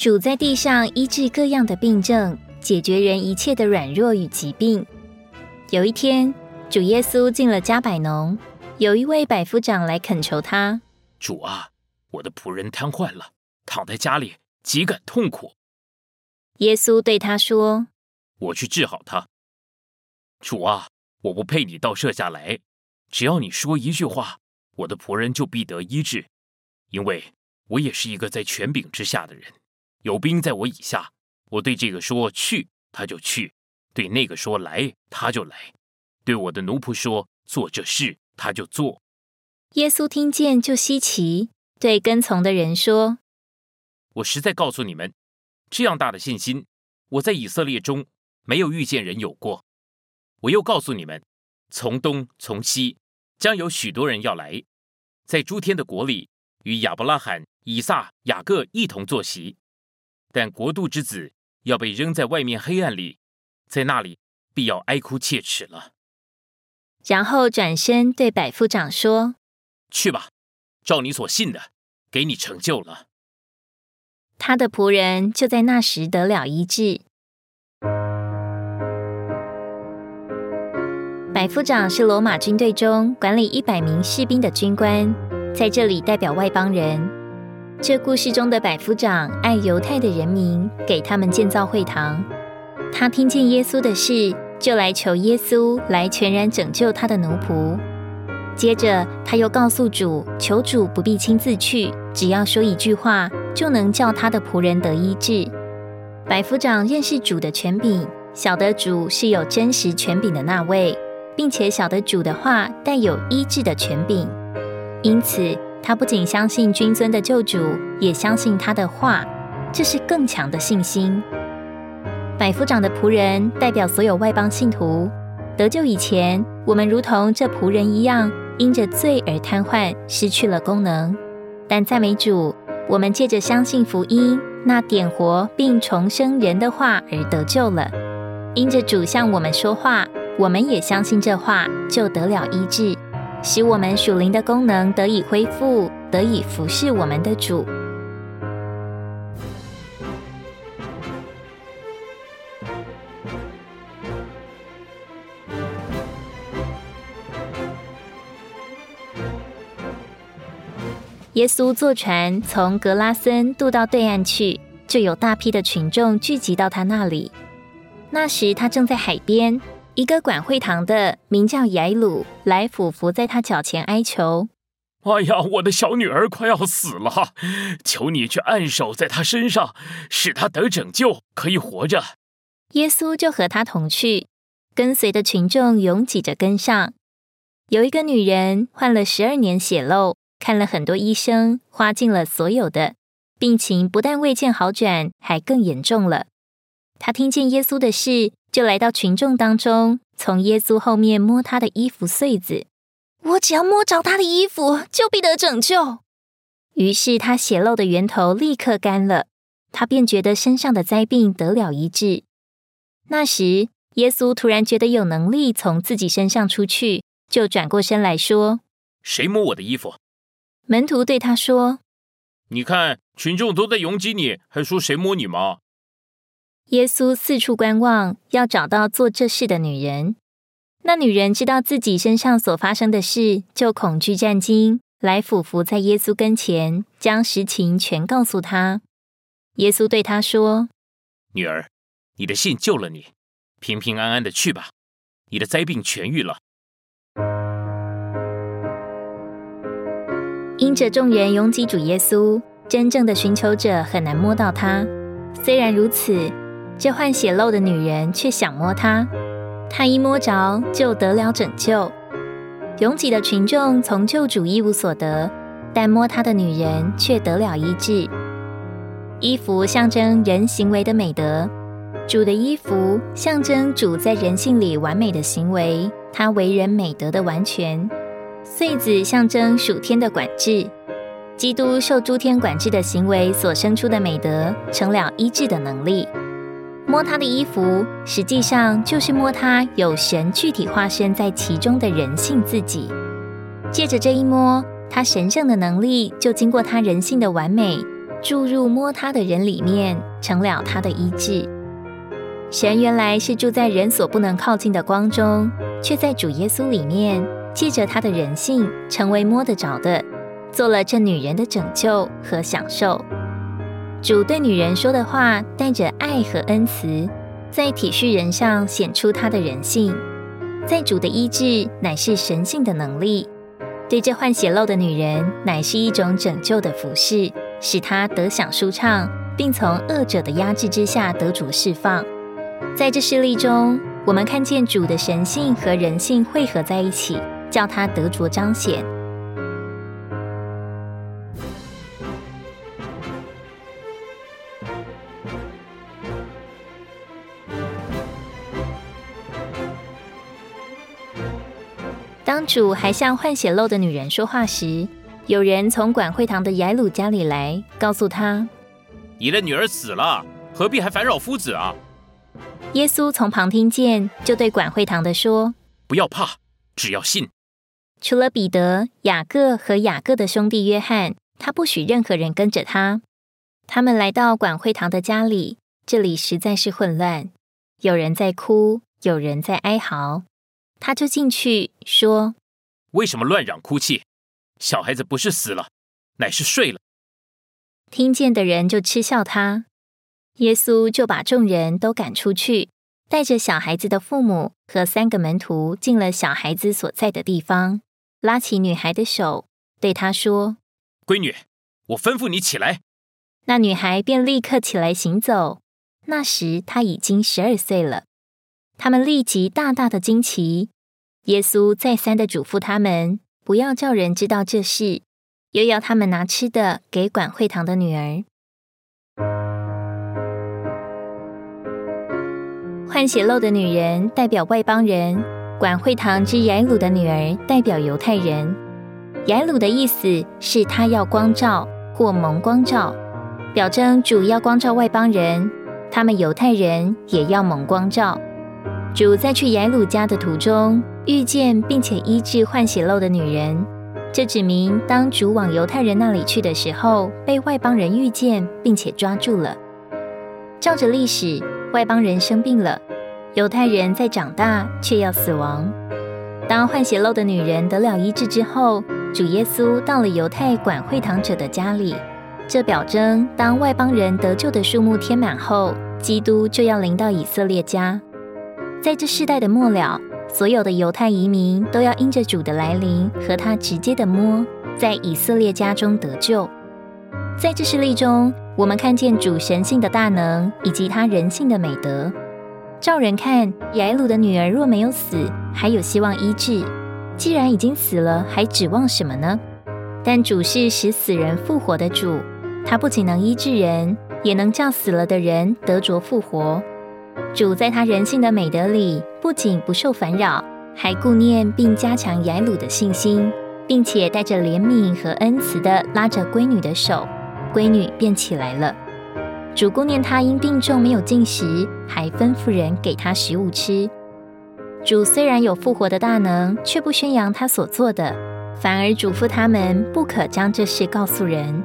主在地上医治各样的病症，解决人一切的软弱与疾病。有一天，主耶稣进了加百农，有一位百夫长来恳求他：“主啊，我的仆人瘫痪了，躺在家里，极感痛苦。”耶稣对他说：“我去治好他。”主啊，我不配你到舍下来，只要你说一句话，我的仆人就必得医治，因为我也是一个在权柄之下的人。有兵在我以下，我对这个说去，他就去；对那个说来，他就来；对我的奴仆说做这事，他就做。耶稣听见就稀奇，对跟从的人说：“我实在告诉你们，这样大的信心，我在以色列中没有遇见人有过。我又告诉你们，从东从西将有许多人要来，在诸天的国里与亚伯拉罕、以撒、雅各一同坐席。”但国度之子要被扔在外面黑暗里，在那里必要哀哭切齿了。然后转身对百夫长说：“去吧，照你所信的，给你成就了。”他的仆人就在那时得了医治。百夫长是罗马军队中管理一百名士兵的军官，在这里代表外邦人。这故事中的百夫长爱犹太的人民，给他们建造会堂。他听见耶稣的事，就来求耶稣来全然拯救他的奴仆。接着，他又告诉主，求主不必亲自去，只要说一句话，就能叫他的仆人得医治。百夫长认识主的权柄，晓得主是有真实权柄的那位，并且晓得主的话带有医治的权柄，因此。他不仅相信君尊的救主，也相信他的话，这是更强的信心。百夫长的仆人代表所有外邦信徒得救以前，我们如同这仆人一样，因着罪而瘫痪，失去了功能。但赞美主，我们借着相信福音，那点活并重生人的话而得救了。因着主向我们说话，我们也相信这话，就得了医治。使我们属灵的功能得以恢复，得以服侍我们的主。耶稣坐船从格拉森渡到对岸去，就有大批的群众聚集到他那里。那时他正在海边。一个管会堂的名叫雅鲁来俯伏在他脚前哀求：“哎呀，我的小女儿快要死了，求你去按手在她身上，使她得拯救，可以活着。”耶稣就和他同去，跟随的群众拥挤着跟上。有一个女人患了十二年血漏，看了很多医生，花尽了所有的，病情不但未见好转，还更严重了。她听见耶稣的事。就来到群众当中，从耶稣后面摸他的衣服穗子。我只要摸着他的衣服，就必得拯救。于是他血漏的源头立刻干了，他便觉得身上的灾病得了一治。那时，耶稣突然觉得有能力从自己身上出去，就转过身来说：“谁摸我的衣服？”门徒对他说：“你看，群众都在拥挤你，还说谁摸你吗？”耶稣四处观望，要找到做这事的女人。那女人知道自己身上所发生的事，就恐惧战惊，来俯伏在耶稣跟前，将实情全告诉他。耶稣对她说：“女儿，你的信救了你，平平安安的去吧，你的灾病痊愈了。”因着众人拥挤主耶稣，真正的寻求者很难摸到他。虽然如此。这患血漏的女人却想摸他，他一摸着就得了拯救。拥挤的群众从救主一无所得，但摸他的女人却得了医治。衣服象征人行为的美德，主的衣服象征主在人性里完美的行为，他为人美德的完全。穗子象征属天的管制，基督受诸天管制的行为所生出的美德，成了医治的能力。摸他的衣服，实际上就是摸他有神具体化身在其中的人性自己。借着这一摸，他神圣的能力就经过他人性的完美，注入摸他的人里面，成了他的医治。神原来是住在人所不能靠近的光中，却在主耶稣里面，借着他的人性，成为摸得着的，做了这女人的拯救和享受。主对女人说的话，带着爱和恩慈，在体恤人上显出他的人性。在主的医治，乃是神性的能力；对这患血漏的女人，乃是一种拯救的服饰，使她得享舒畅，并从恶者的压制之下得主释放。在这事例中，我们看见主的神性和人性汇合在一起，叫他得着彰显。当主还向患血漏的女人说话时，有人从管会堂的雅鲁家里来，告诉他：“你的女儿死了，何必还烦扰夫子啊？”耶稣从旁听见，就对管会堂的说：“不要怕，只要信。除了彼得、雅各和雅各的兄弟约翰，他不许任何人跟着他。他们来到管会堂的家里，这里实在是混乱，有人在哭，有人在哀嚎。他就进去说：‘为什么乱嚷哭泣？小孩子不是死了，乃是睡了。’听见的人就嗤笑他。”耶稣就把众人都赶出去，带着小孩子的父母和三个门徒进了小孩子所在的地方，拉起女孩的手，对她说：“闺女，我吩咐你起来。”那女孩便立刻起来行走。那时她已经十二岁了。他们立即大大的惊奇。耶稣再三的嘱咐他们，不要叫人知道这事，又要他们拿吃的给管会堂的女儿。换血漏的女人代表外邦人，管会堂之雅鲁的女儿代表犹太人。雅鲁的意思是她要光照或蒙光照，表征主要光照外邦人，他们犹太人也要蒙光照。主在去耶鲁家的途中遇见并且医治患血漏的女人，这指明当主往犹太人那里去的时候，被外邦人遇见并且抓住了。照着历史。外邦人生病了，犹太人在长大却要死亡。当患血漏的女人得了医治之后，主耶稣到了犹太管会堂者的家里，这表征当外邦人得救的数目填满后，基督就要临到以色列家。在这世代的末了，所有的犹太移民都要因着主的来临和他直接的摸，在以色列家中得救。在这事例中，我们看见主神性的大能以及他人性的美德。照人看，雅鲁的女儿若没有死，还有希望医治；既然已经死了，还指望什么呢？但主是使死人复活的主，他不仅能医治人，也能叫死了的人得着复活。主在他人性的美德里，不仅不受烦扰，还顾念并加强雅鲁的信心，并且带着怜悯和恩慈的拉着闺女的手。闺女便起来了。主顾念她因病重没有进食，还吩咐人给她食物吃。主虽然有复活的大能，却不宣扬他所做的，反而嘱咐他们不可将这事告诉人。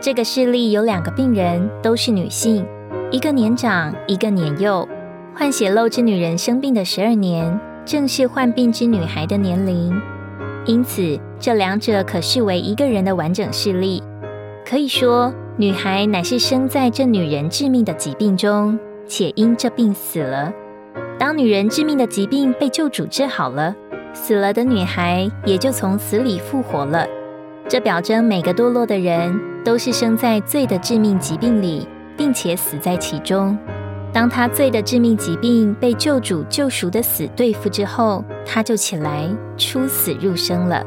这个事例有两个病人，都是女性，一个年长，一个年幼。患血漏之女人生病的十二年，正是患病之女孩的年龄，因此这两者可视为一个人的完整事例。可以说，女孩乃是生在这女人致命的疾病中，且因这病死了。当女人致命的疾病被救主治好了，死了的女孩也就从死里复活了。这表征每个堕落的人都是生在罪的致命疾病里，并且死在其中。当他罪的致命疾病被救主救赎的死对付之后，他就起来出死入生了。